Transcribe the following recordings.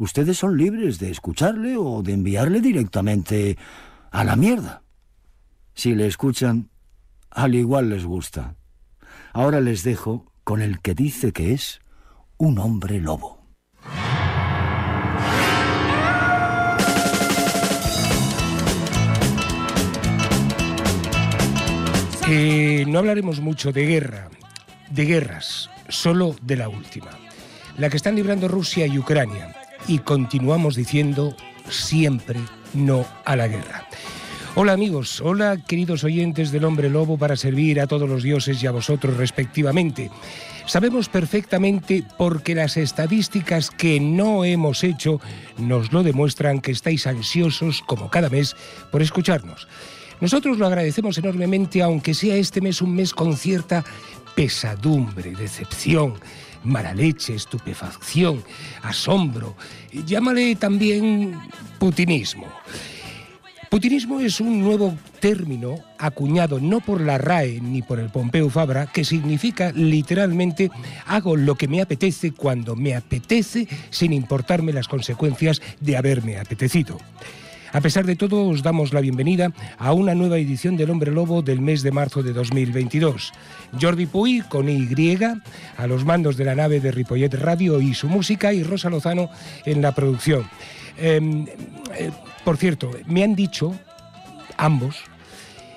ustedes son libres de escucharle o de enviarle directamente a la mierda. Si le escuchan, al igual les gusta. Ahora les dejo con el que dice que es un hombre lobo. Eh, no hablaremos mucho de guerra, de guerras, solo de la última, la que están librando Rusia y Ucrania, y continuamos diciendo siempre no a la guerra. Hola amigos, hola queridos oyentes del hombre lobo para servir a todos los dioses y a vosotros respectivamente. Sabemos perfectamente porque las estadísticas que no hemos hecho nos lo demuestran que estáis ansiosos como cada mes por escucharnos. Nosotros lo agradecemos enormemente, aunque sea este mes un mes con cierta pesadumbre, decepción, mala leche, estupefacción, asombro. Llámale también putinismo. Putinismo es un nuevo término acuñado no por la RAE ni por el Pompeu Fabra, que significa literalmente hago lo que me apetece cuando me apetece sin importarme las consecuencias de haberme apetecido. A pesar de todo, os damos la bienvenida a una nueva edición del Hombre Lobo del mes de marzo de 2022. Jordi Puy, con Y, a los mandos de la nave de Ripollet Radio y su música, y Rosa Lozano en la producción. Em, eh, por cierto, me han dicho, ambos,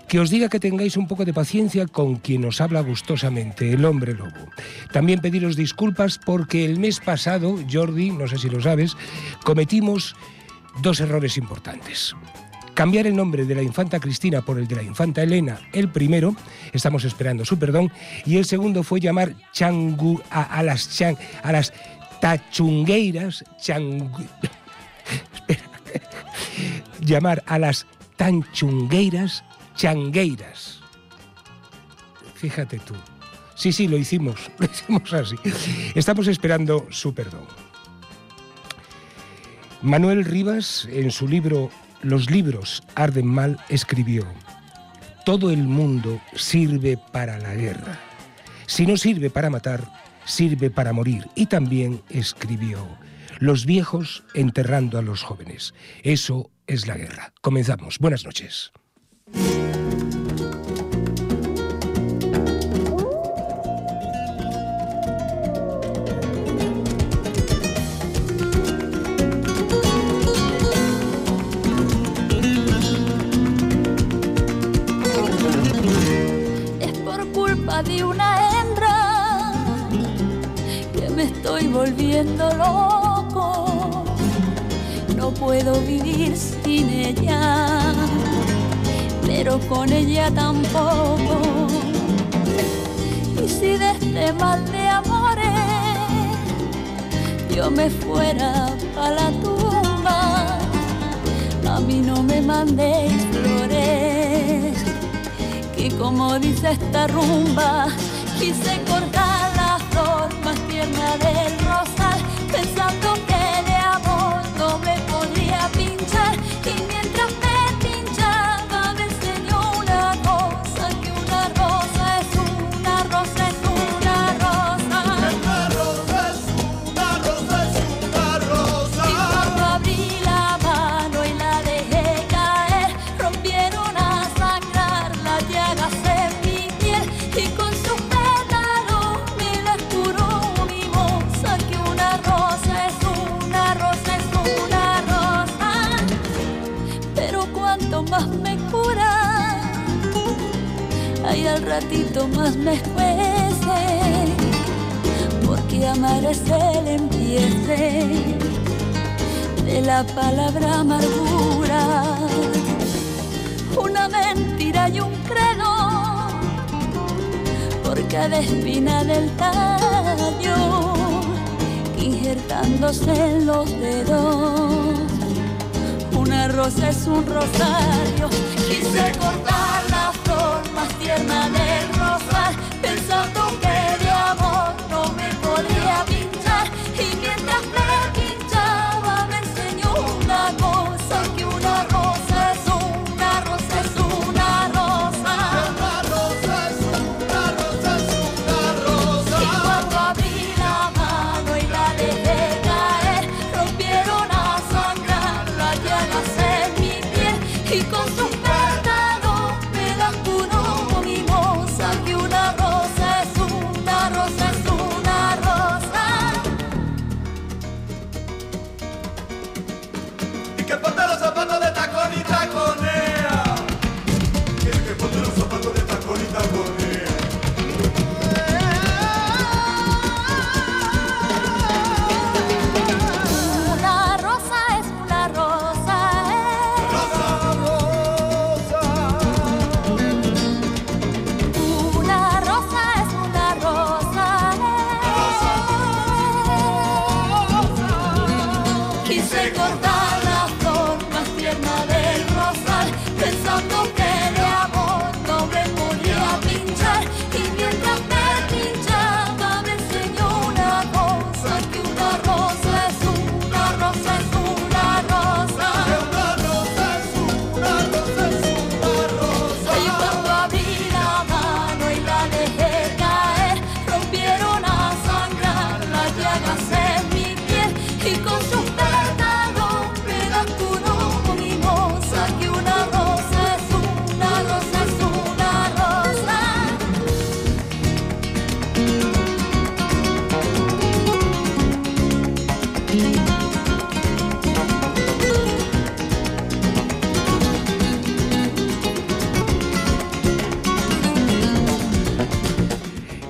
que os diga que tengáis un poco de paciencia con quien os habla gustosamente, el hombre lobo. También pediros disculpas porque el mes pasado, Jordi, no sé si lo sabes, cometimos dos errores importantes. Cambiar el nombre de la infanta Cristina por el de la infanta Elena, el primero, estamos esperando su perdón, y el segundo fue llamar changu, a, las chan, a las tachungueiras, changu, espera, llamar a las tanchungueiras changueiras. Fíjate tú. Sí, sí, lo hicimos, lo hicimos así. Estamos esperando su perdón. Manuel Rivas, en su libro Los libros arden mal, escribió, Todo el mundo sirve para la guerra. Si no sirve para matar, sirve para morir. Y también escribió, Los viejos enterrando a los jóvenes. Eso es la guerra. Comenzamos. Buenas noches. De una hembra que me estoy volviendo loco. No puedo vivir sin ella, pero con ella tampoco. Y si de este mal de amores yo me fuera a la tumba, a mí no me mandéis flores y como dice esta rumba, quise cortar la flor más tierna más me porque amar es el empiece de la palabra amargura, una mentira y un credo, por cada espina del tallo, quise acercándose los dedos. Una rosa es un rosario. Quise cortar la flor más tierna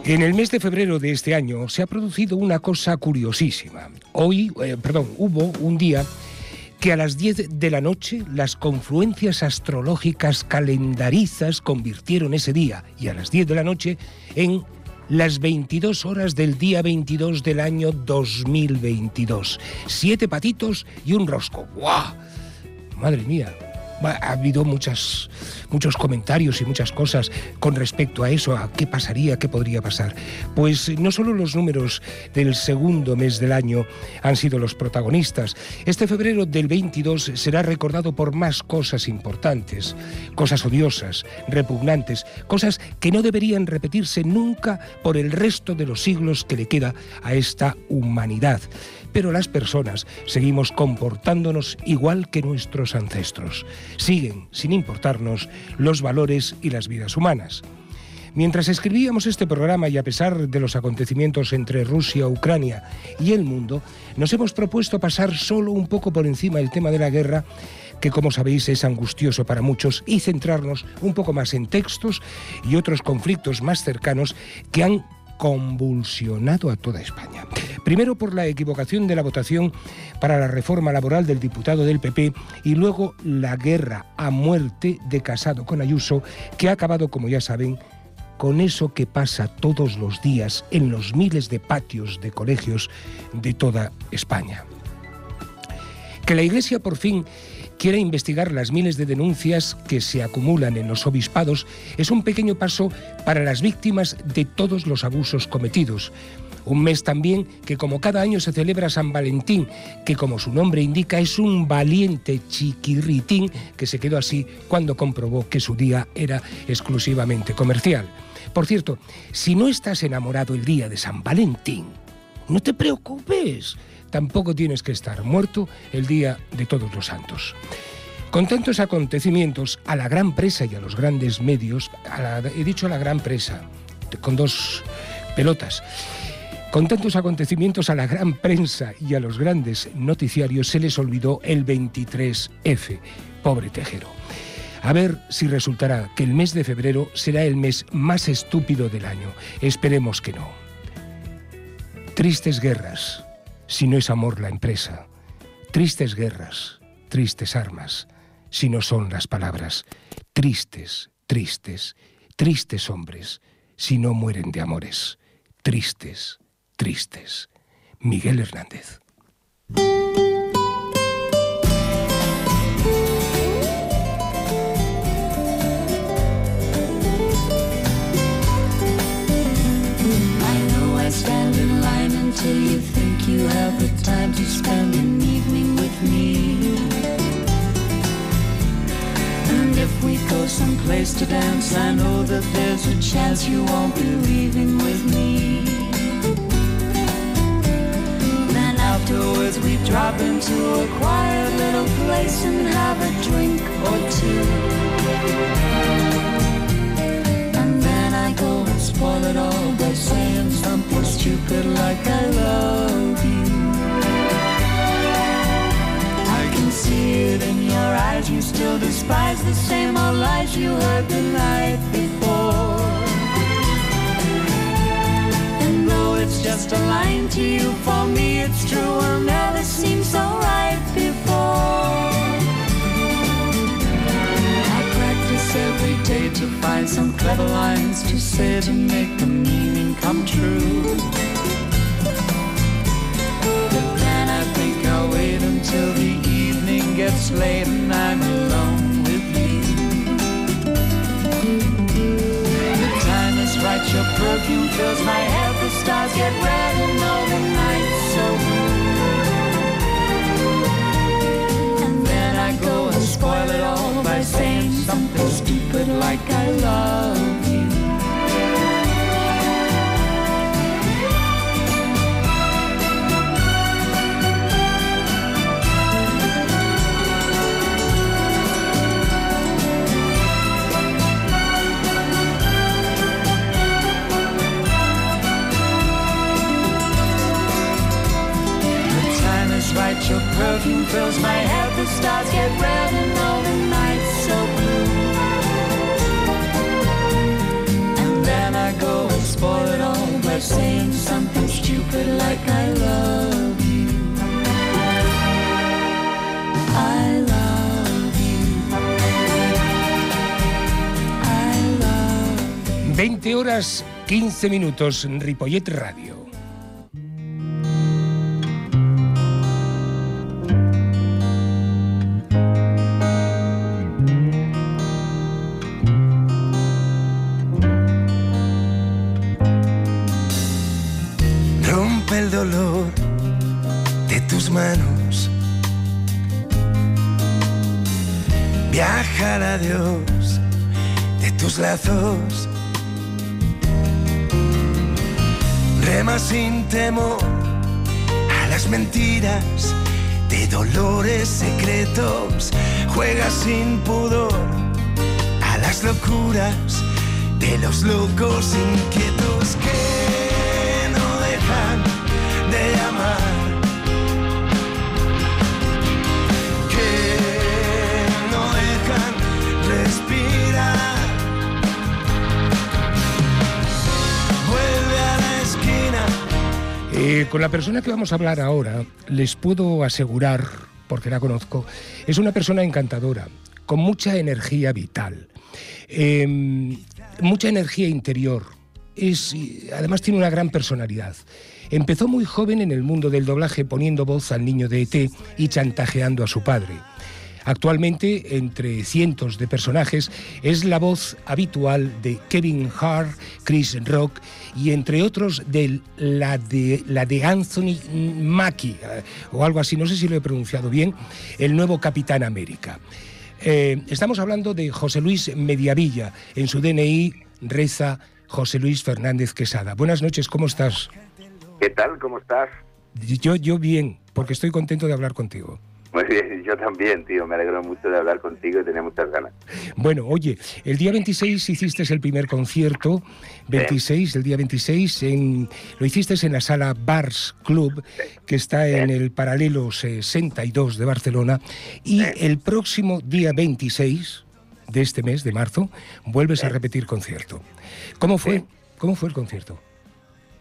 En el mes de febrero de este año se ha producido una cosa curiosísima. Hoy, eh, perdón, hubo un día que a las 10 de la noche las confluencias astrológicas calendarizas convirtieron ese día y a las 10 de la noche en las 22 horas del día 22 del año 2022. Siete patitos y un rosco. ¡Guau! Madre mía. Ha habido muchas, muchos comentarios y muchas cosas con respecto a eso, a qué pasaría, qué podría pasar. Pues no solo los números del segundo mes del año han sido los protagonistas. Este febrero del 22 será recordado por más cosas importantes, cosas odiosas, repugnantes, cosas que no deberían repetirse nunca por el resto de los siglos que le queda a esta humanidad pero las personas seguimos comportándonos igual que nuestros ancestros. Siguen, sin importarnos, los valores y las vidas humanas. Mientras escribíamos este programa y a pesar de los acontecimientos entre Rusia, Ucrania y el mundo, nos hemos propuesto pasar solo un poco por encima el tema de la guerra, que como sabéis es angustioso para muchos, y centrarnos un poco más en textos y otros conflictos más cercanos que han convulsionado a toda España. Primero por la equivocación de la votación para la reforma laboral del diputado del PP y luego la guerra a muerte de Casado con Ayuso, que ha acabado, como ya saben, con eso que pasa todos los días en los miles de patios de colegios de toda España. Que la Iglesia por fin quiera investigar las miles de denuncias que se acumulan en los obispados es un pequeño paso para las víctimas de todos los abusos cometidos. Un mes también que como cada año se celebra San Valentín, que como su nombre indica es un valiente chiquirritín que se quedó así cuando comprobó que su día era exclusivamente comercial. Por cierto, si no estás enamorado el día de San Valentín, no te preocupes, tampoco tienes que estar muerto el día de todos los santos. Con tantos acontecimientos, a la gran presa y a los grandes medios, a la- he dicho a la gran presa, con dos pelotas, con tantos acontecimientos a la gran prensa y a los grandes noticiarios se les olvidó el 23F, pobre Tejero. A ver si resultará que el mes de febrero será el mes más estúpido del año. Esperemos que no. Tristes guerras, si no es amor la empresa. Tristes guerras, tristes armas, si no son las palabras. Tristes, tristes, tristes hombres, si no mueren de amores. Tristes, tristes. Miguel Hernández. You have the time to spend an evening with me. And if we go someplace to dance, I know that there's a chance you won't be leaving with me. Then afterwards we drop into a quiet little place and have a drink or two. And then I go and spoil it all by saying something stupid like I love despise the same old lies you heard the night before. And though it's just a line to you, for me it's true, will never seem so right before. I practice every day to find some clever lines to say to make the meaning come true. But then I think I'll wait until the evening gets late and I'm alone right, your perfume fills my head, the stars get red and all the nights so. And then I go and spoil it all by saying something stupid like I love you. Your perfume fills my head, the stars get red and all the nights so blue. And then I go and spoil it all by saying something stupid like I love you. I love you. I love 20 horas 15 minutos, Ripollet Radio. De tus lazos. Rema sin temor a las mentiras de dolores secretos. Juega sin pudor a las locuras de los locos inquietos que Eh, con la persona que vamos a hablar ahora, les puedo asegurar, porque la conozco, es una persona encantadora, con mucha energía vital, eh, mucha energía interior. Además tiene una gran personalidad. Empezó muy joven en el mundo del doblaje poniendo voz al niño de ET y chantajeando a su padre. Actualmente, entre cientos de personajes, es la voz habitual de Kevin Hart, Chris Rock y entre otros de la de, la de Anthony Mackie, eh, o algo así, no sé si lo he pronunciado bien, el nuevo Capitán América. Eh, estamos hablando de José Luis Mediavilla. En su DNI reza José Luis Fernández Quesada. Buenas noches, ¿cómo estás? ¿Qué tal? ¿Cómo estás? Yo, yo bien, porque estoy contento de hablar contigo. Muy bien, yo también, tío. Me alegro mucho de hablar contigo y tenía muchas ganas. Bueno, oye, el día 26 hiciste el primer concierto, 26, el día 26, en, lo hiciste en la sala Bars Club, que está en el paralelo 62 de Barcelona, y el próximo día 26 de este mes, de marzo, vuelves a repetir concierto. ¿Cómo fue? ¿Cómo fue el concierto?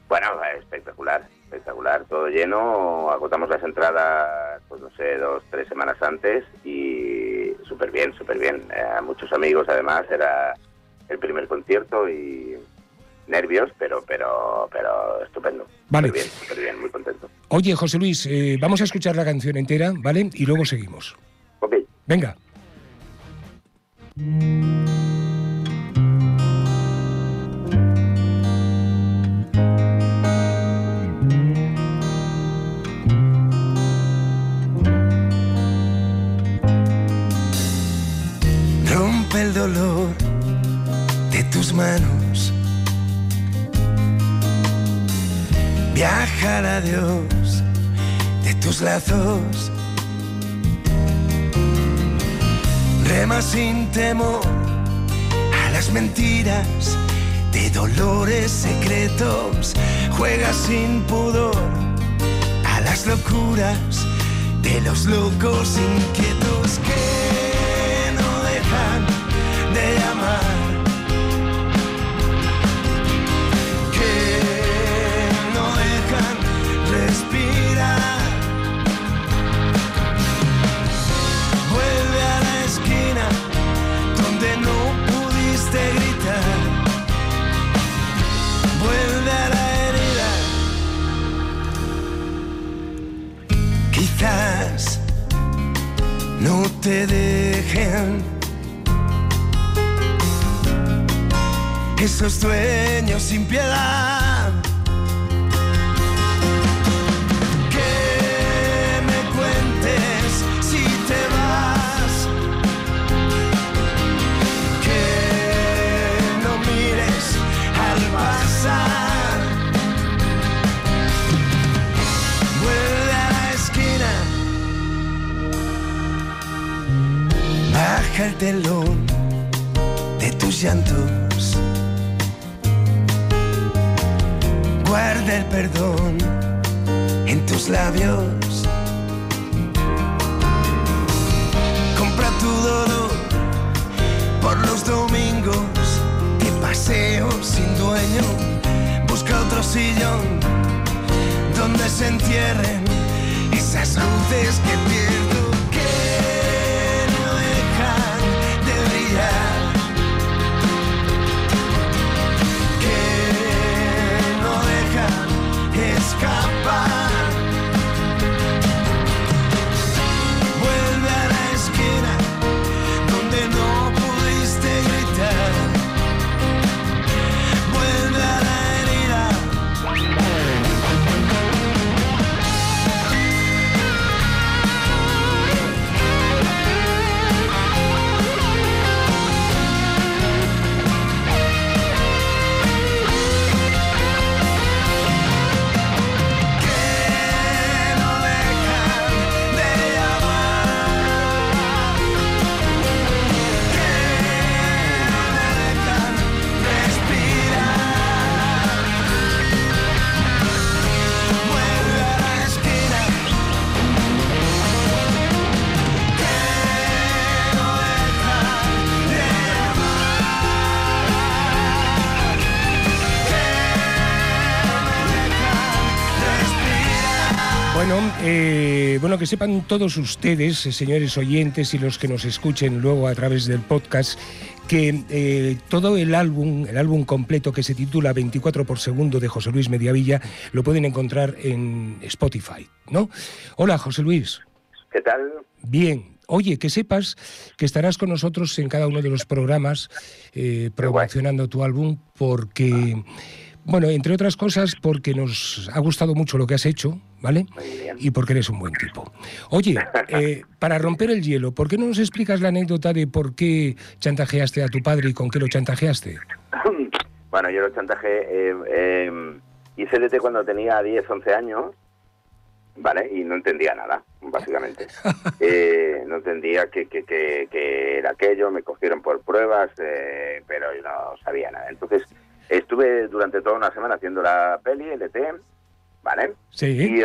Bueno, espectacular, espectacular. Todo lleno. Agotamos las entradas, pues no sé, dos, tres semanas antes y súper bien, súper bien. Eh, muchos amigos, además, era el primer concierto y nervios, pero pero pero estupendo. Vale. Muy bien, súper bien, muy contento. Oye, José Luis, eh, vamos a escuchar la canción entera, ¿vale? Y luego seguimos. Ok. Venga. De tus manos. Viaja al adiós de tus lazos. Rema sin temor a las mentiras de dolores secretos. Juega sin pudor a las locuras de los locos inquietos que de amar. Esos dueños sin piedad. Que me cuentes si te vas. Que no mires al pasar. Vuelve a la esquina. Baja el telón de tus llantos. Guarda el perdón en tus labios. Compra tu dolor por los domingos de paseo sin dueño. Busca otro sillón donde se entierren esas luces que pierdo sepan todos ustedes, eh, señores oyentes y los que nos escuchen luego a través del podcast, que eh, todo el álbum, el álbum completo que se titula 24 por segundo de José Luis Mediavilla, lo pueden encontrar en Spotify, ¿no? Hola, José Luis. ¿Qué tal? Bien. Oye, que sepas que estarás con nosotros en cada uno de los programas eh, promocionando tu álbum porque, bueno, entre otras cosas, porque nos ha gustado mucho lo que has hecho, ¿vale? Y porque eres un buen tipo. Oye, eh, para romper el hielo, ¿por qué no nos explicas la anécdota de por qué chantajeaste a tu padre y con qué lo chantajeaste? Bueno, yo lo chantaje. Eh, eh, hice DT cuando tenía 10, 11 años, ¿vale? Y no entendía nada, básicamente. Eh, no entendía qué que, que, que era aquello, me cogieron por pruebas, eh, pero yo no sabía nada. Entonces, estuve durante toda una semana haciendo la peli, el DT, ¿vale? Sí. Y,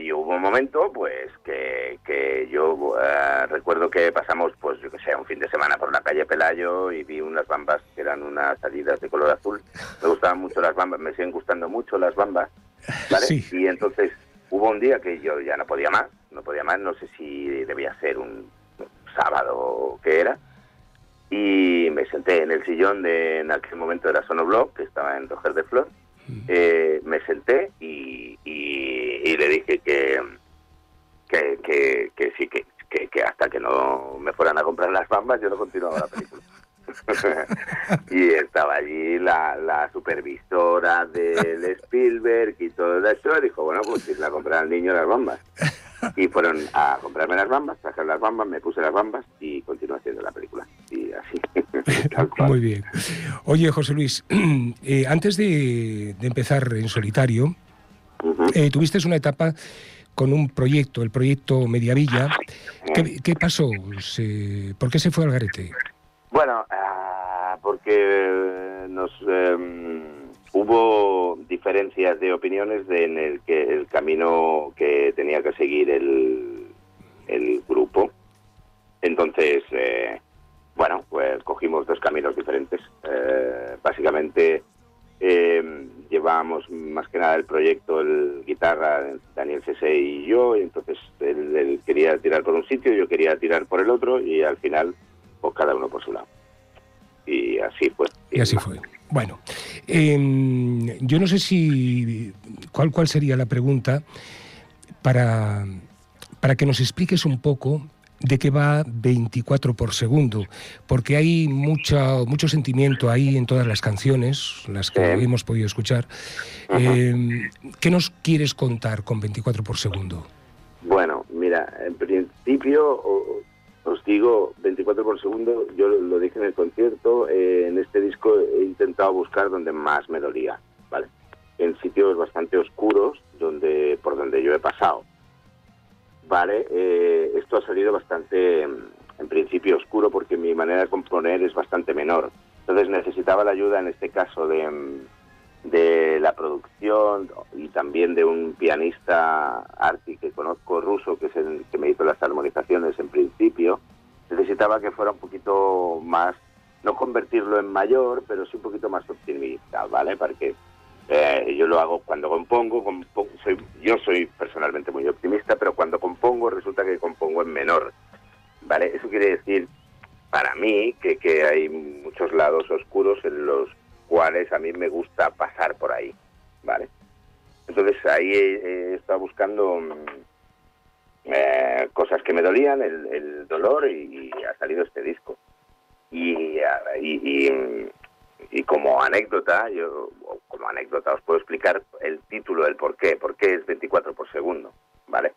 y hubo un momento, pues, que, que yo eh, recuerdo que pasamos, pues, yo que sé, un fin de semana por la calle Pelayo y vi unas bambas que eran unas salidas de color azul. Me gustaban mucho las bambas, me siguen gustando mucho las bambas, ¿vale? Sí. Y entonces hubo un día que yo ya no podía más, no podía más, no sé si debía ser un sábado o qué era. y me senté en el sillón de, en aquel momento era Sonobloc, que estaba en Roger de Flor, eh, me senté y, y- y le dije que, que, que, sí, que, que, que hasta que no me fueran a comprar las bambas yo no continuaba la película. y estaba allí la, la supervisora del Spielberg y todo eso, y dijo, bueno, pues si la comprar al niño las bambas. Y fueron a comprarme las bambas, traje las bambas, me puse las bambas y continué haciendo la película. Y así. tal cual. Muy bien. Oye, José Luis, eh, antes de, de empezar en solitario, eh, tuviste una etapa con un proyecto, el proyecto Mediavilla. ¿Qué, qué pasó? Se- ¿Por qué se fue al garete? Bueno, ah, porque nos em, hubo diferencias de opiniones de- en el que el camino que tenía que seguir el, el grupo. Entonces, eh, bueno, pues cogimos dos caminos diferentes. Eh, básicamente eh, llevábamos más que nada el proyecto, el guitarra, Daniel Cese y yo, y entonces él, él quería tirar por un sitio, yo quería tirar por el otro, y al final, pues cada uno por su lado. Y así fue. Y así fue. Bueno, em, yo no sé si cuál, cuál sería la pregunta para, para que nos expliques un poco de qué va 24 por segundo, porque hay mucha, mucho sentimiento ahí en todas las canciones, las que Sí. hemos podido escuchar. Em, ¿Qué nos quieres contar con 24 por segundo? Bueno, mira, en principio os digo 24 por segundo, yo lo dije en el concierto, eh, en este disco he intentado buscar donde más me dolía, ¿vale? En sitios bastante oscuros donde por donde yo he pasado. Vale, eh, esto ha salido bastante, en principio, oscuro porque mi manera de componer es bastante menor. Entonces necesitaba la ayuda, en este caso, de, de la producción y también de un pianista arti que conozco ruso, que es el que me hizo las armonizaciones en principio. Necesitaba que fuera un poquito más, no convertirlo en mayor, pero sí un poquito más optimista, ¿vale? Para que eh, yo lo hago cuando compongo, compo- soy, yo soy personalmente muy optimista, pero cuando compongo resulta que compongo en menor, ¿vale? Eso quiere decir, para mí, que, que hay muchos lados oscuros en los cuales a mí me gusta pasar por ahí, ¿vale? Entonces ahí he, he estado buscando mm, eh, cosas que me dolían, el, el dolor, y, ha salido este disco. Y, ah, y, mm, y como anécdota, yo como anécdota os puedo explicar el título, el por qué, por qué es 24 por segundo, ¿vale?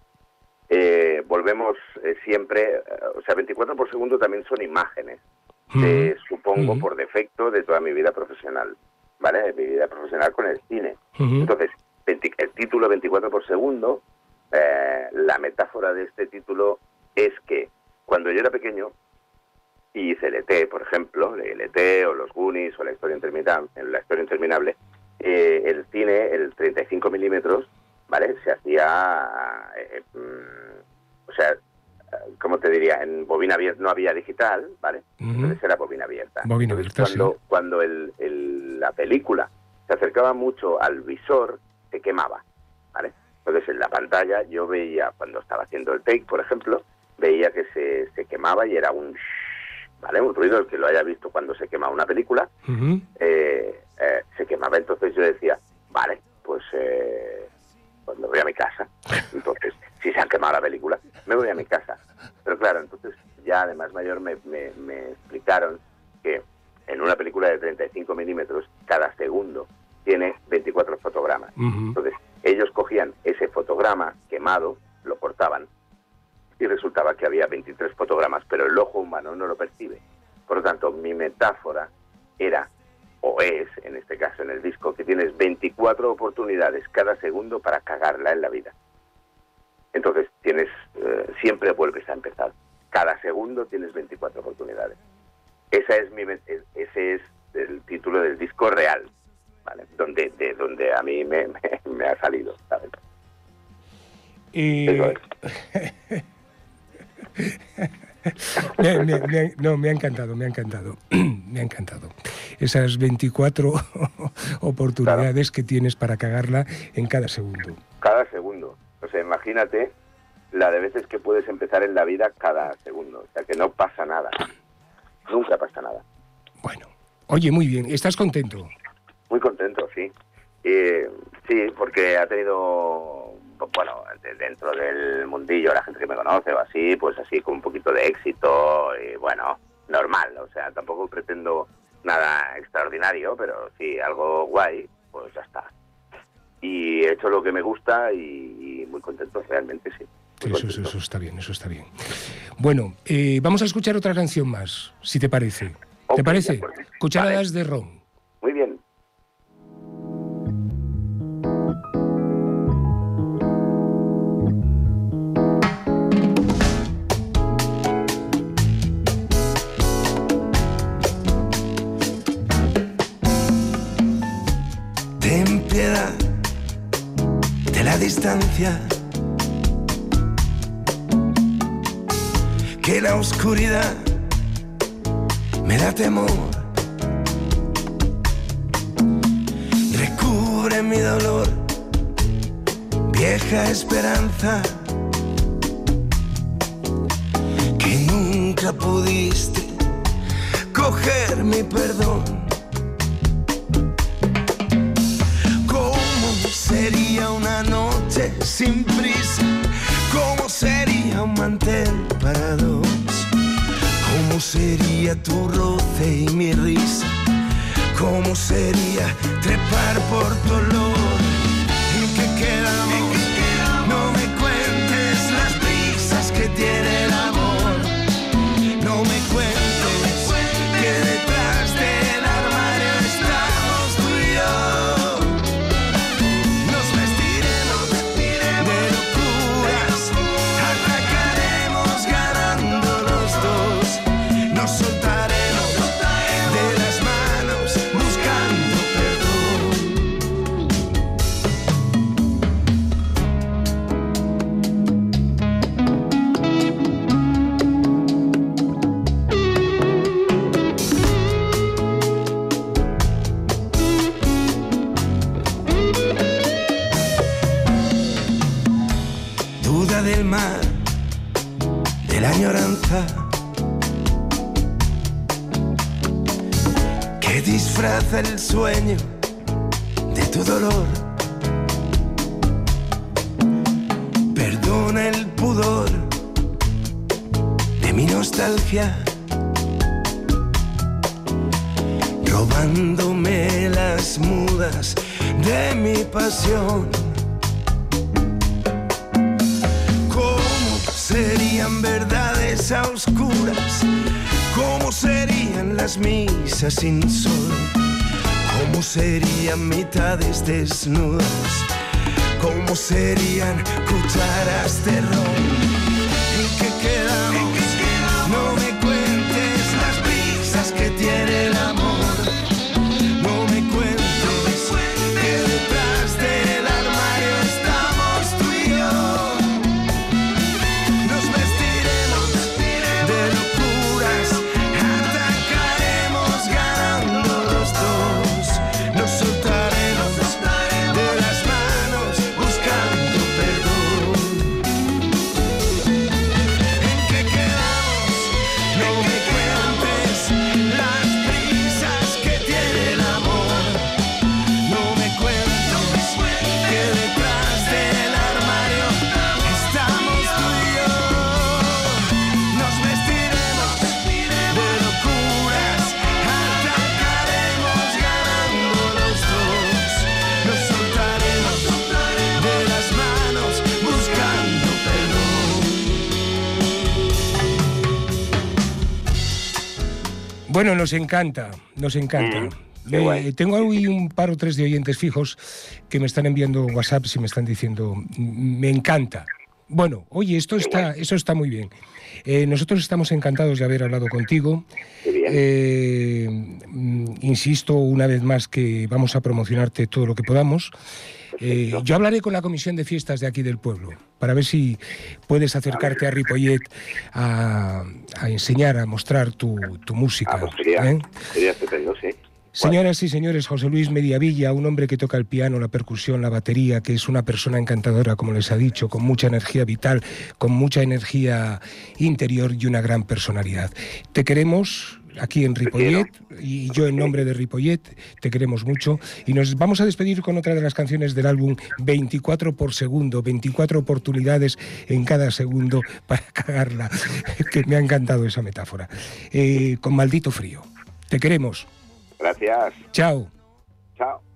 Eh, volvemos eh, siempre, eh, o sea, 24 por segundo también son imágenes, supongo por defecto de toda mi vida profesional, ¿vale? De mi vida profesional con el cine. Entonces, 20 el título 24 por segundo, eh, la metáfora de este título es que cuando yo era pequeño y hice LT, por ejemplo, el LT o los Goonies o la historia interminable, la historia interminable eh, el cine, el 35 milímetros, ¿vale? Se hacía, eh, mm, o sea, eh, ¿cómo te diría? En bobina abierta no había digital, ¿vale? Ujú. Entonces era bobina abierta. Bobina abierta, sí. cuando, cuando el- el- la película se acercaba mucho al visor, se quemaba, ¿vale? Entonces en la pantalla yo veía, cuando estaba haciendo el take, por ejemplo, veía que se, se quemaba y era un shhh, ¿vale? Un ruido, el que lo haya visto cuando se quema una película, eh, eh, se quemaba. Entonces yo decía, vale, pues, eh, pues me voy a mi casa. Entonces, si se ha quemado la película, me voy a mi casa. Pero claro, entonces ya además mayor me, me- me explicaron que en una película de 35 milímetros, cada segundo tiene 24 fotogramas. Ujú. Entonces, ellos cogían ese fotograma quemado, lo cortaban y resultaba que había 23 fotogramas, pero el ojo humano no lo percibe. Por lo tanto, mi metáfora era, o es, en este caso en el disco, que tienes 24 oportunidades cada segundo para cagarla en la vida. Entonces, tienes, eh, siempre vuelves a empezar. Cada segundo tienes 24 oportunidades. Esa es mi, e- ese es el título del disco real, ¿vale? Donde, de donde a mí me, me- me ha salido, ¿sabes? Eso me- me- me- no, me ha encantado, me ha encantado, me ha encantado. Esas 24 oportunidades que tienes para cagarla en cada segundo. cada segundo. Sea, imagínate la de veces que puedes empezar en la vida cada segundo. O sea, que no pasa nada. nunca pasa nada. Bueno, oye, muy bien, ¿estás contento? Muy contento, sí. Y, sí, porque ha tenido, bueno, de- dentro del mundillo, la gente que me conoce o así, pues así con un poquito de éxito y bueno, normal. O sea, tampoco pretendo nada extraordinario, pero sí, algo guay, pues ya está. Y he hecho lo que me gusta y, y muy contento, realmente sí. Muy Eso, eso, eso está bien, eso está bien. Bueno, eh, vamos a escuchar otra canción más, si te parece. ¿Te parece? Cucharadas de ron. Muy bien. Temor. Recubre mi dolor, vieja esperanza. Que nunca pudiste coger mi perdón. ¿Cómo sería una noche sin prisa? ¿Cómo sería un mantel para dos? ¿Cómo sería tu roce y mi risa? ¿Cómo sería trepar por tu? Desnudas? ¿Cómo serían cucharas de ron? Bueno, nos encanta, nos encanta. Mm, Eh, tengo hoy un par o tres de oyentes fijos que me están enviando WhatsApp y me están diciendo, "Mm, me encanta. Bueno, oye, esto está, eso está muy bien. Eh, nosotros estamos encantados de haber hablado contigo. Eh, mm, insisto una vez más que vamos a promocionarte todo lo que podamos. Eh, yo hablaré con la comisión de fiestas de aquí del pueblo para ver si puedes acercarte a Ripollet a, a enseñar, a mostrar tu, tu música. Ah, pues sería, ¿eh? sería estupendo, sí. Señoras y señores, José Luis Mediavilla, un hombre que toca el piano, la percusión, la batería, que es una persona encantadora, como les ha dicho, con mucha energía vital, con mucha energía interior y una gran personalidad. Te queremos, aquí en Ripollet y yo en nombre de Ripollet te queremos mucho y nos vamos a despedir con otra de las canciones del álbum 24 por segundo, 24 oportunidades en cada segundo para cagarla, que me ha encantado esa metáfora, Eh, con maldito frío. Te queremos. Gracias. Chao. Chao.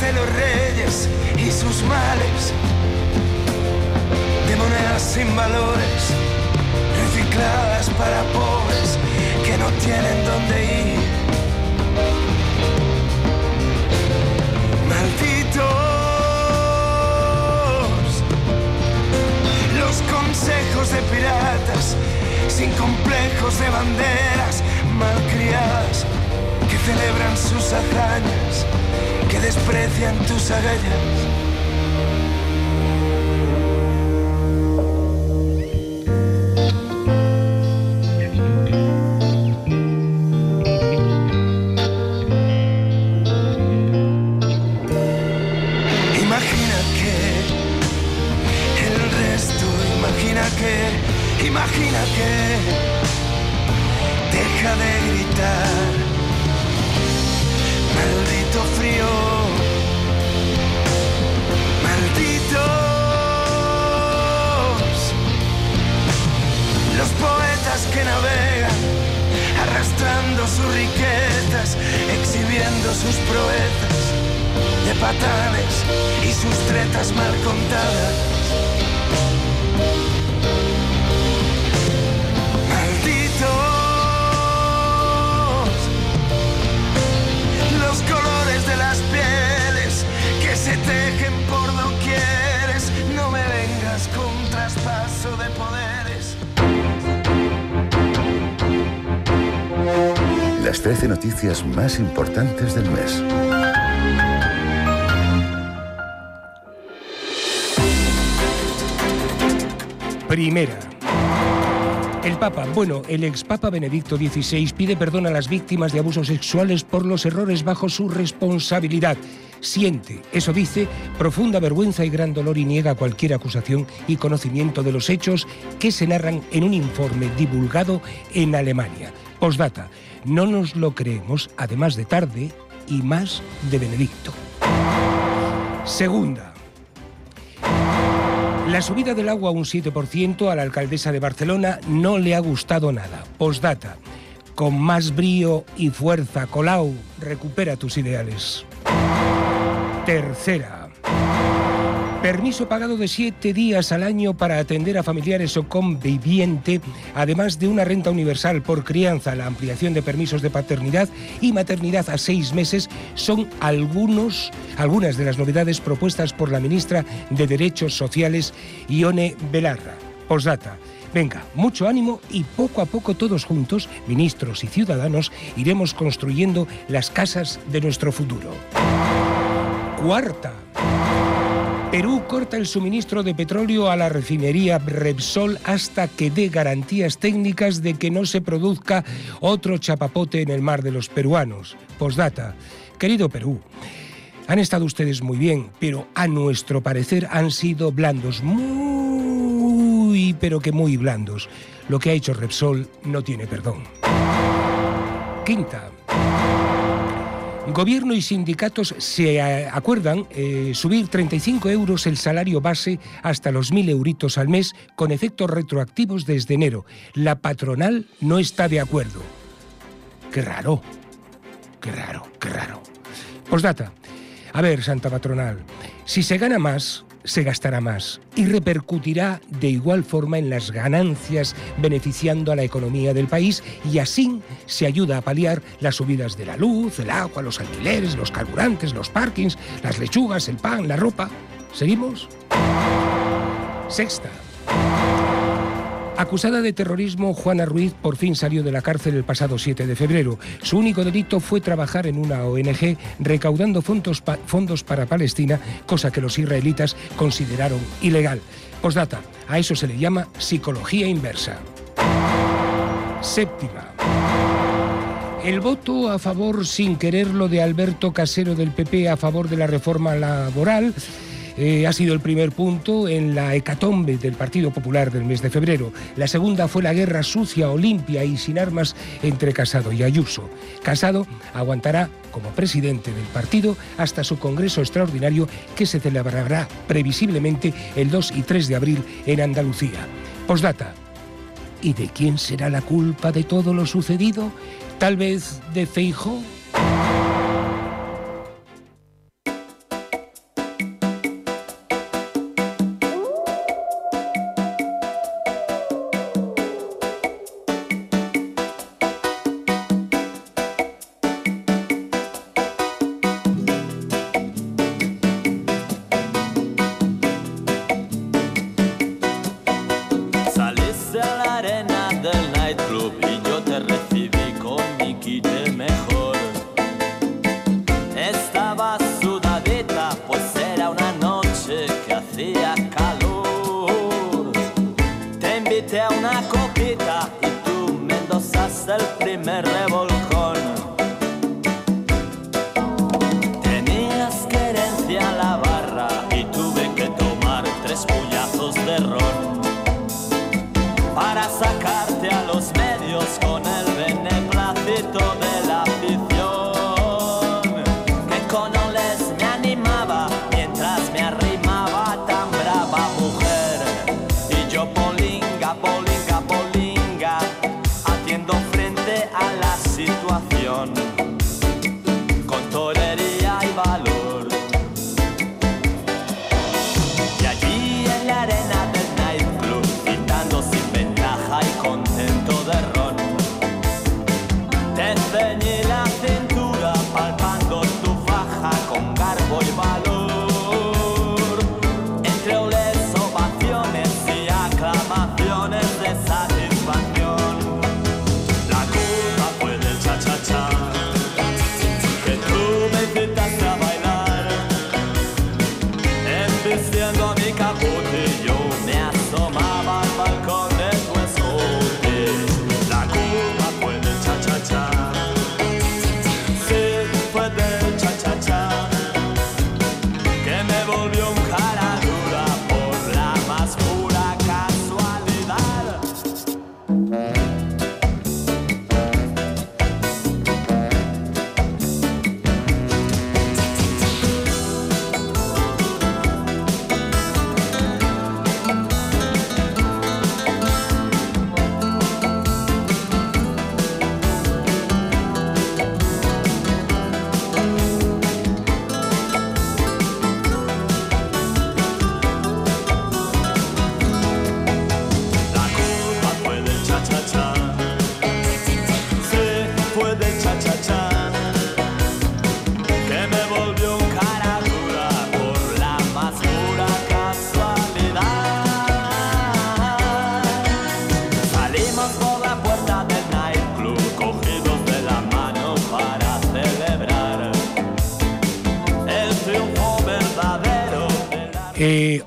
De los reyes y sus males, de monedas sin valores, recicladas para pobres que no tienen dónde ir. Malditos los consejos de piratas, sin complejos de banderas, malcriadas, que celebran sus hazañas, que desprecian tus agallas. Más importantes del mes. Primera. El Papa, bueno, el ex Papa Benedicto XVI pide perdón a las víctimas de abusos sexuales por los errores bajo su responsabilidad. Siente, eso dice, profunda vergüenza y gran dolor y niega cualquier acusación y conocimiento de los hechos que se narran en un informe divulgado en Alemania. Postdata, no nos lo creemos, además de tarde y más de Benedicto. Segunda. La subida del agua un 7% a la alcaldesa de Barcelona no le ha gustado nada. Postdata. Con más brío y fuerza, Colau, recupera tus ideales. Tercera. Permiso pagado de siete días al año para atender a familiares o conviviente, además de una renta universal por crianza, la ampliación de permisos de paternidad y maternidad a seis meses son algunos, algunas de las novedades propuestas por la ministra de Derechos Sociales, Ione Belarra. Postdata. Venga, mucho ánimo y poco a poco todos juntos, ministros y ciudadanos, iremos construyendo las casas de nuestro futuro. Cuarta. Perú corta el suministro de petróleo a la refinería Repsol hasta que dé garantías técnicas de que no se produzca otro chapapote en el mar de los peruanos. Postdata. Querido Perú, han estado ustedes muy bien, pero a nuestro parecer han sido blandos, muy, pero que muy blandos. Lo que ha hecho Repsol no tiene perdón. Quinta. Gobierno y sindicatos se eh, acuerdan eh, subir 35 euros el salario base hasta los 1.000 euritos al mes con efectos retroactivos desde enero. La patronal no está de acuerdo. Qué raro, qué raro, qué raro. Postdata. A ver, Santa Patronal, si se gana más, se gastará más y repercutirá de igual forma en las ganancias beneficiando a la economía del país y así se ayuda a paliar las subidas de la luz, el agua, los alquileres, los carburantes, los parkings, las lechugas, el pan, la ropa. ¿Seguimos? Sexta. Acusada de terrorismo, Juana Ruiz por fin salió de la cárcel el pasado 7 de febrero. Su único delito fue trabajar en una ONG recaudando fondos, pa- fondos para Palestina, cosa que los israelitas consideraron ilegal. Postdata, a eso se le llama psicología inversa. Séptima. El voto a favor sin quererlo de Alberto Casero del PP a favor de la reforma laboral eh, ha sido el primer punto en la hecatombe del Partido Popular del mes de febrero. La segunda fue la guerra sucia, o limpia y sin armas entre Casado y Ayuso. Casado aguantará como presidente del partido hasta su Congreso Extraordinario que se celebrará previsiblemente el 2 y 3 de abril en Andalucía. Postdata. ¿Y de quién será la culpa de todo lo sucedido? ¿Tal vez de Feijó?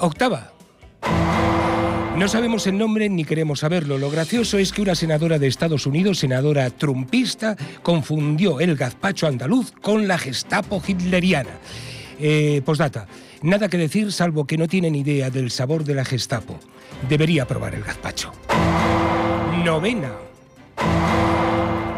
Octava. No sabemos el nombre ni queremos saberlo. Lo gracioso es que una senadora de Estados Unidos, senadora trumpista, confundió el gazpacho andaluz con la Gestapo hitleriana. Eh, postdata. Nada que decir salvo que no tienen idea del sabor de la Gestapo. Debería probar el gazpacho. Novena.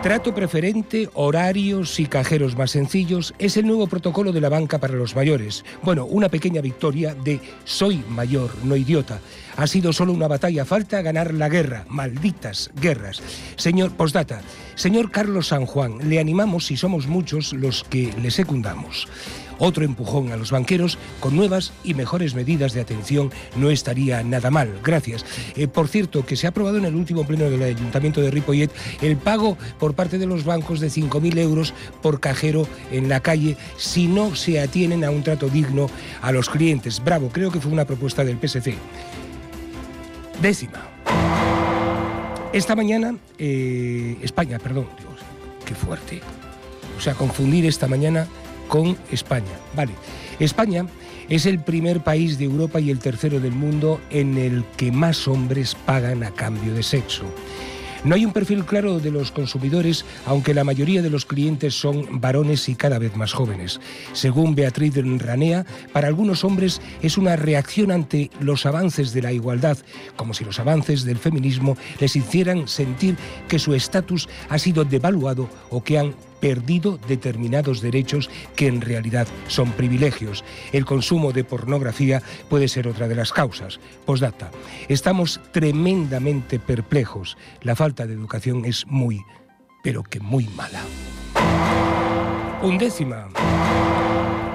Trato preferente, horarios y cajeros más sencillos es el nuevo protocolo de la banca para los mayores. Bueno, una pequeña victoria de soy mayor, no idiota. Ha sido solo una batalla, falta ganar la guerra, malditas guerras. Señor Postdata, señor Carlos San Juan, le animamos si somos muchos los que le secundamos. Otro empujón a los banqueros con nuevas y mejores medidas de atención no estaría nada mal. Gracias. Eh, por cierto, que se ha aprobado en el último pleno del Ayuntamiento de Ripollet el pago por parte de los bancos de 5.000 euros por cajero en la calle si no se atienen a un trato digno a los clientes. Bravo, creo que fue una propuesta del PSC. Décima. Esta mañana, eh, España, perdón, Dios, qué fuerte. O sea, confundir esta mañana España. Vale, España es el primer país de Europa y el tercero del mundo en el que más hombres pagan a cambio de sexo. No hay un perfil claro de los consumidores, aunque la mayoría de los clientes son varones y cada vez más jóvenes. Según Beatriz Ranea, para algunos hombres es una reacción ante los avances de la igualdad, como si los avances del feminismo les hicieran sentir que su estatus ha sido devaluado o que han perdido determinados derechos que en realidad son privilegios. El consumo de pornografía puede ser otra de las causas. Postdata. Estamos tremendamente perplejos. La falta de educación es muy, pero que muy mala. Undécima.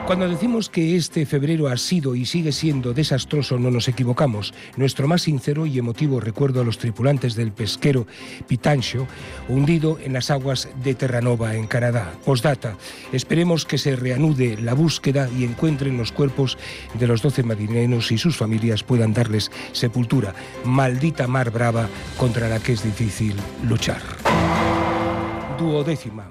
Cuando decimos que este febrero ha sido y sigue siendo desastroso, no nos equivocamos. Nuestro más sincero y emotivo recuerdo a los tripulantes del pesquero Pitancho, hundido en las aguas de Terranova, en Canadá. Postdata, esperemos que se reanude la búsqueda y encuentren los cuerpos de los 12 marineros y sus familias puedan darles sepultura. Maldita mar brava contra la que es difícil luchar. Duodécima.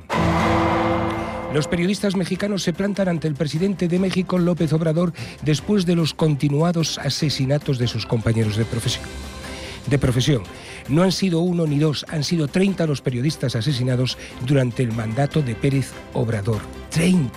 Los periodistas mexicanos se plantan ante el presidente de México, López Obrador, después de los continuados asesinatos de sus compañeros de profesión. De profesión. No han sido uno ni dos, han sido 30 los periodistas asesinados durante el mandato de Pérez Obrador. ¡30!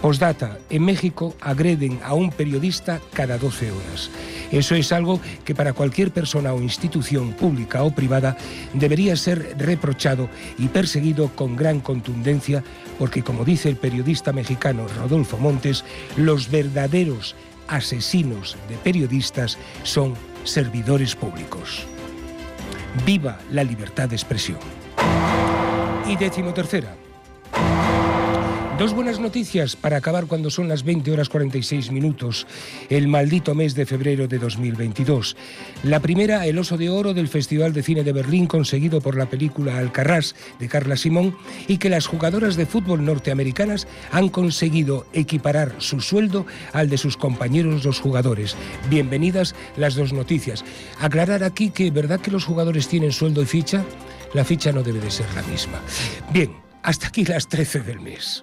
Postdata, en México agreden a un periodista cada 12 horas. Eso es algo que para cualquier persona o institución pública o privada debería ser reprochado y perseguido con gran contundencia porque, como dice el periodista mexicano Rodolfo Montes, los verdaderos asesinos de periodistas son servidores públicos. Viva la libertad de expresión. Y décimo tercera. Dos buenas noticias para acabar cuando son las 20 horas 46 minutos, el maldito mes de febrero de 2022. La primera, el oso de oro del Festival de Cine de Berlín conseguido por la película Alcarrás de Carla Simón y que las jugadoras de fútbol norteamericanas han conseguido equiparar su sueldo al de sus compañeros los jugadores. Bienvenidas las dos noticias. Aclarar aquí que verdad que los jugadores tienen sueldo y ficha, la ficha no debe de ser la misma. Bien, hasta aquí las 13 del mes.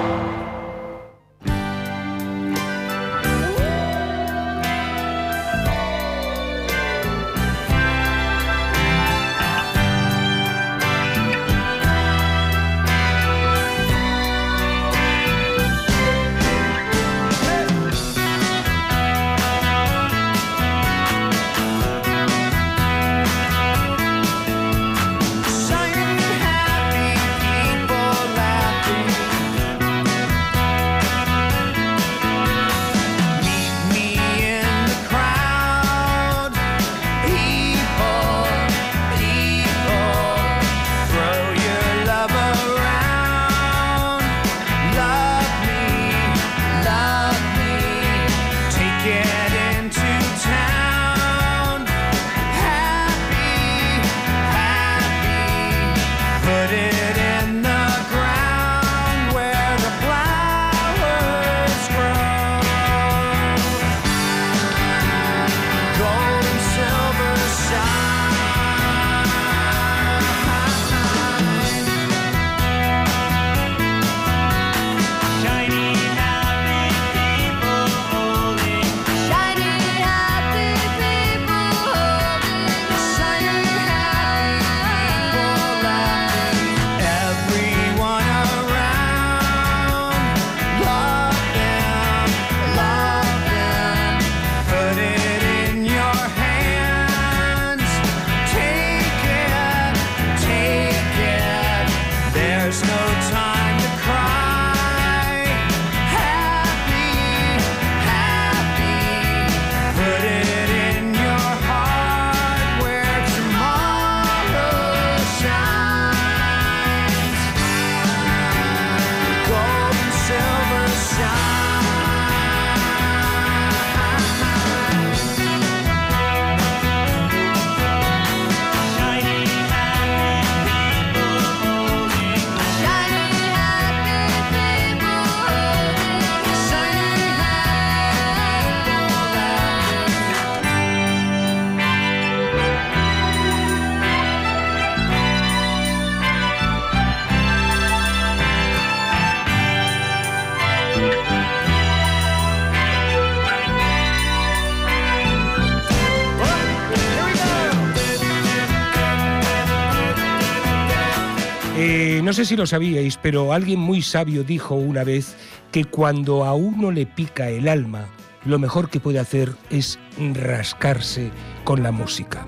no sé si lo sabíais, pero alguien muy sabio dijo una vez que cuando a uno le pica el alma, lo mejor que puede hacer es rascarse con la música.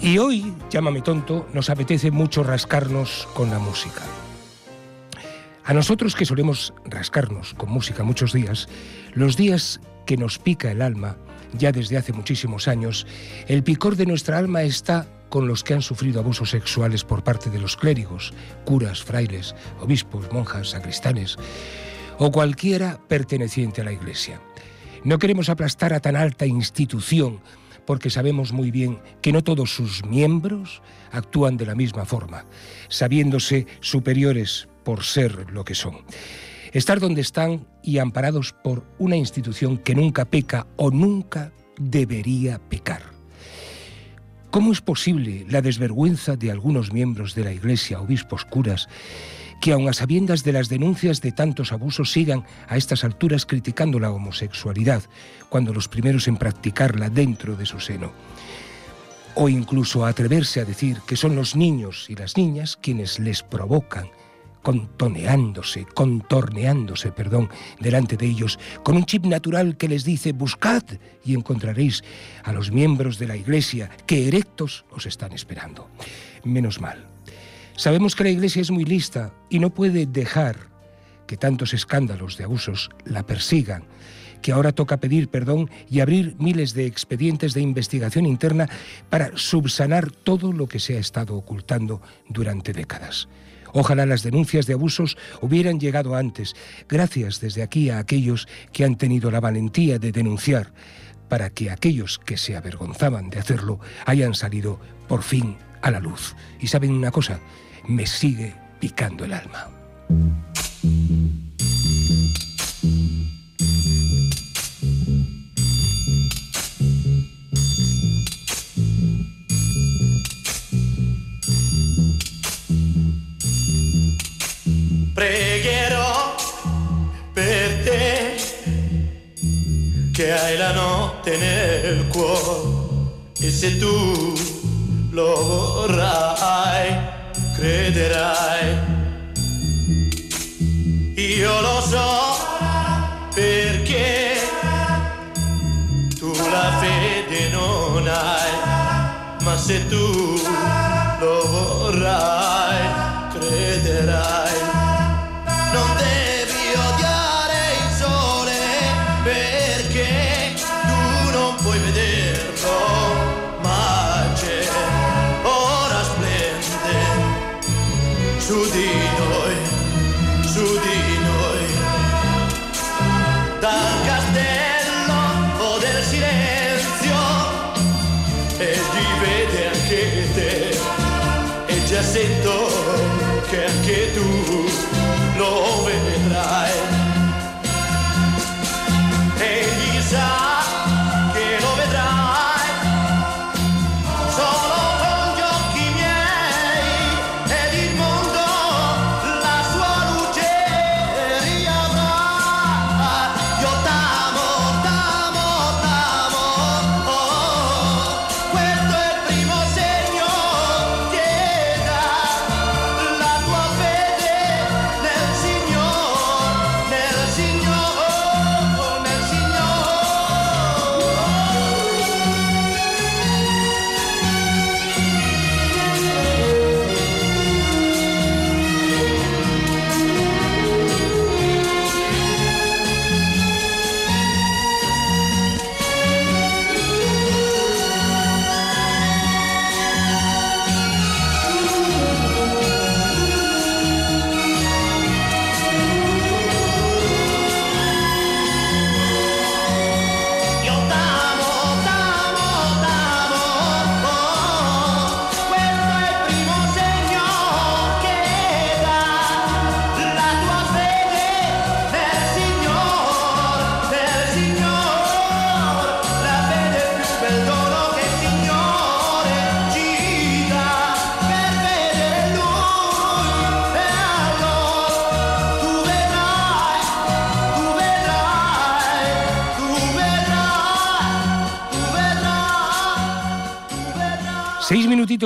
Y hoy, llámame tonto, nos apetece mucho rascarnos con la música. A nosotros que solemos rascarnos con música muchos días, los días que nos pica el alma, ya desde hace muchísimos años, el picor de nuestra alma está con los que han sufrido abusos sexuales por parte de los clérigos, curas, frailes, obispos, monjas, sacristanes o cualquiera perteneciente a la Iglesia. No queremos aplastar a tan alta institución porque sabemos muy bien que no todos sus miembros actúan de la misma forma, sabiéndose superiores por ser lo que son. Estar donde están y amparados por una institución que nunca peca o nunca debería pecar. ¿Cómo es posible la desvergüenza de algunos miembros de la Iglesia, obispos, curas, que aun a sabiendas de las denuncias de tantos abusos sigan a estas alturas criticando la homosexualidad, cuando los primeros en practicarla dentro de su seno? O incluso atreverse a decir que son los niños y las niñas quienes les provocan contoneándose, contorneándose, perdón, delante de ellos, con un chip natural que les dice buscad y encontraréis a los miembros de la Iglesia que erectos os están esperando. Menos mal. Sabemos que la Iglesia es muy lista y no puede dejar que tantos escándalos de abusos la persigan, que ahora toca pedir perdón y abrir miles de expedientes de investigación interna para subsanar todo lo que se ha estado ocultando durante décadas. Ojalá las denuncias de abusos hubieran llegado antes. Gracias desde aquí a aquellos que han tenido la valentía de denunciar, para que aquellos que se avergonzaban de hacerlo hayan salido por fin a la luz. Y saben una cosa, me sigue picando el alma. Hai la notte nel cuore e se tu lo vorrai, crederai. Io lo so perché tu la fede non hai, ma se tu lo vorrai, crederai.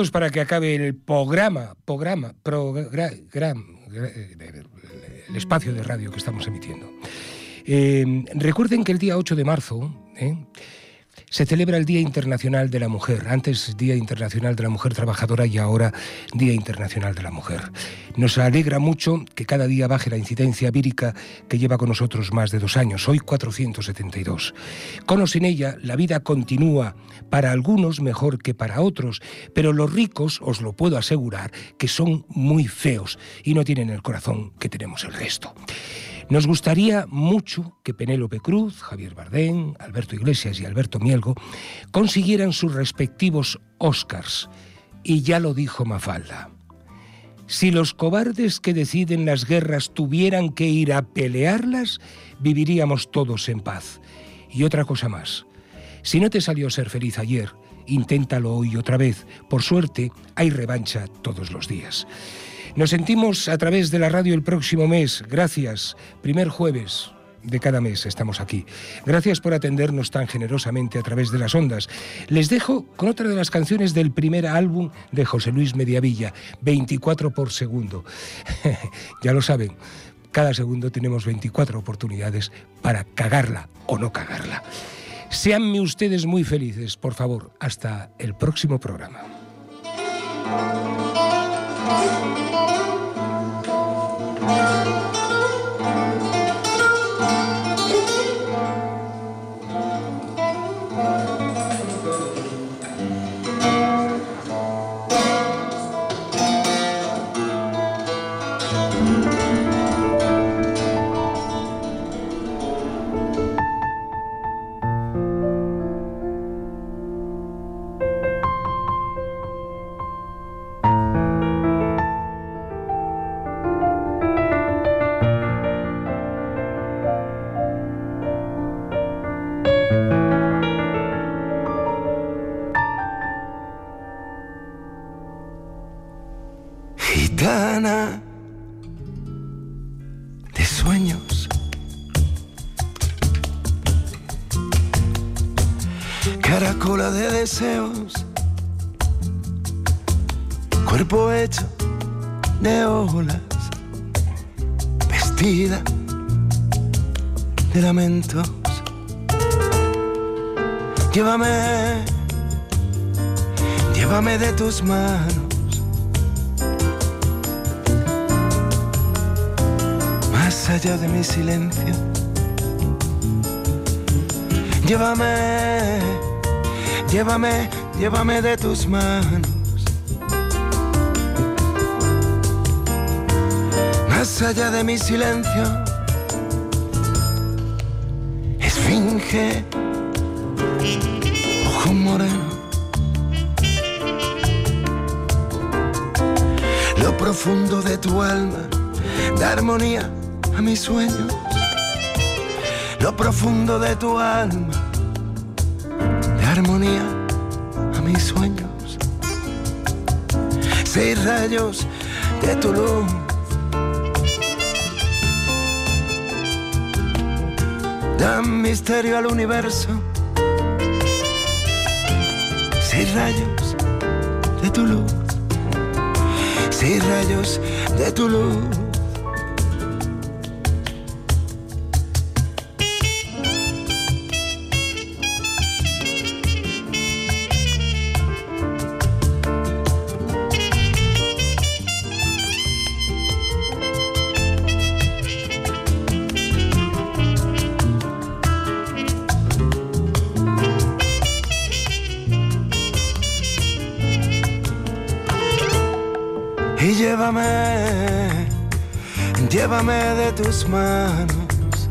Para que acabe el programa, programa, program, el espacio de radio que estamos emitiendo. Eh, recuerden que el día 8 de marzo ¿eh? Se celebra el Día Internacional de la Mujer. Antes Día Internacional de la Mujer Trabajadora y ahora Día Internacional de la Mujer. Nos alegra mucho que cada día baje la incidencia vírica que lleva con nosotros más de dos años, hoy 472. Con o sin ella, la vida continúa, para algunos mejor que para otros, pero los ricos, os lo puedo asegurar, que son muy feos y no tienen el corazón que tenemos el resto. Nos gustaría mucho que Penélope Cruz, Javier Bardén, Alberto Iglesias y Alberto Mielgo consiguieran sus respectivos Oscars. Y ya lo dijo Mafalda. Si los cobardes que deciden las guerras tuvieran que ir a pelearlas, viviríamos todos en paz. Y otra cosa más. Si no te salió ser feliz ayer, inténtalo hoy otra vez. Por suerte, hay revancha todos los días. Nos sentimos a través de la radio el próximo mes. Gracias. Primer jueves de cada mes estamos aquí. Gracias por atendernos tan generosamente a través de las ondas. Les dejo con otra de las canciones del primer álbum de José Luis Mediavilla, 24 por segundo. ya lo saben, cada segundo tenemos 24 oportunidades para cagarla o no cagarla. Seanme ustedes muy felices, por favor. Hasta el próximo programa. Manos. Más allá de mi silencio. Llévame, llévame, llévame de tus manos. Más allá de mi silencio. Esfinge, profundo de tu alma da armonía a mis sueños. Lo profundo de tu alma da armonía a mis sueños. Seis rayos de tu luz. Dan misterio al universo. Seis rayos de tu luz. Seis rayos de tu luz. Manos.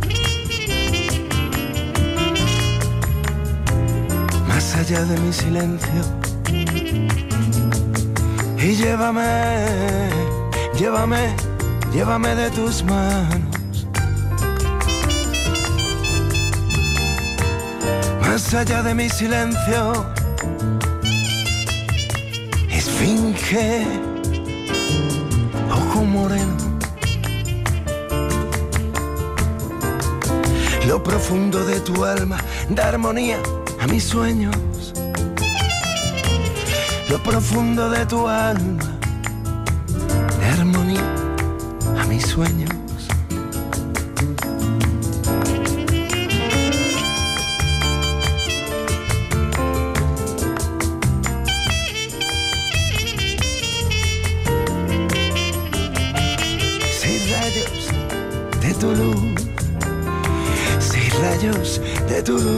Más allá de mi silencio. Y llévame, llévame, llévame de tus manos. Más allá de mi silencio. Esfinge ojo moreno. Profundo de tu alma da armonía a mis sueños. lo profundo de tu alma, de armonía a mis sueños. Tu